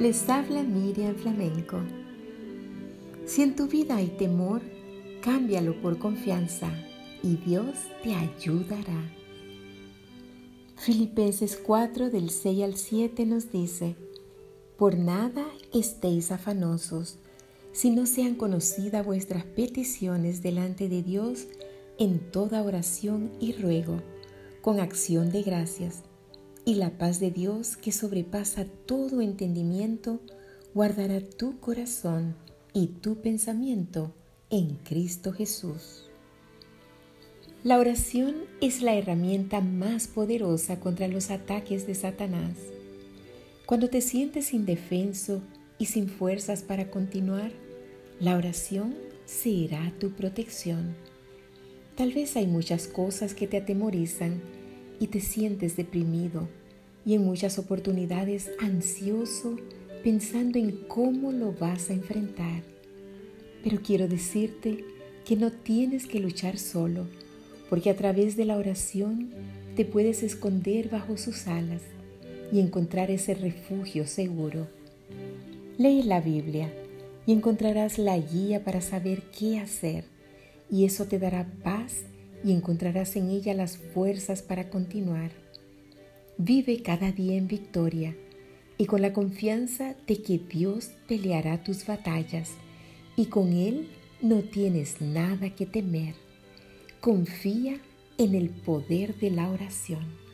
Les habla Miriam Flamenco. Si en tu vida hay temor, cámbialo por confianza y Dios te ayudará. Filipenses 4 del 6 al 7 nos dice, Por nada estéis afanosos, si no sean conocidas vuestras peticiones delante de Dios en toda oración y ruego, con acción de gracias y la paz de Dios que sobrepasa todo entendimiento, guardará tu corazón y tu pensamiento en Cristo Jesús. La oración es la herramienta más poderosa contra los ataques de Satanás. Cuando te sientes indefenso y sin fuerzas para continuar, la oración será tu protección. Tal vez hay muchas cosas que te atemorizan y te sientes deprimido y en muchas oportunidades ansioso pensando en cómo lo vas a enfrentar. Pero quiero decirte que no tienes que luchar solo, porque a través de la oración te puedes esconder bajo sus alas y encontrar ese refugio seguro. Lee la Biblia y encontrarás la guía para saber qué hacer, y eso te dará paz y encontrarás en ella las fuerzas para continuar. Vive cada día en victoria y con la confianza de que Dios peleará tus batallas y con Él no tienes nada que temer. Confía en el poder de la oración.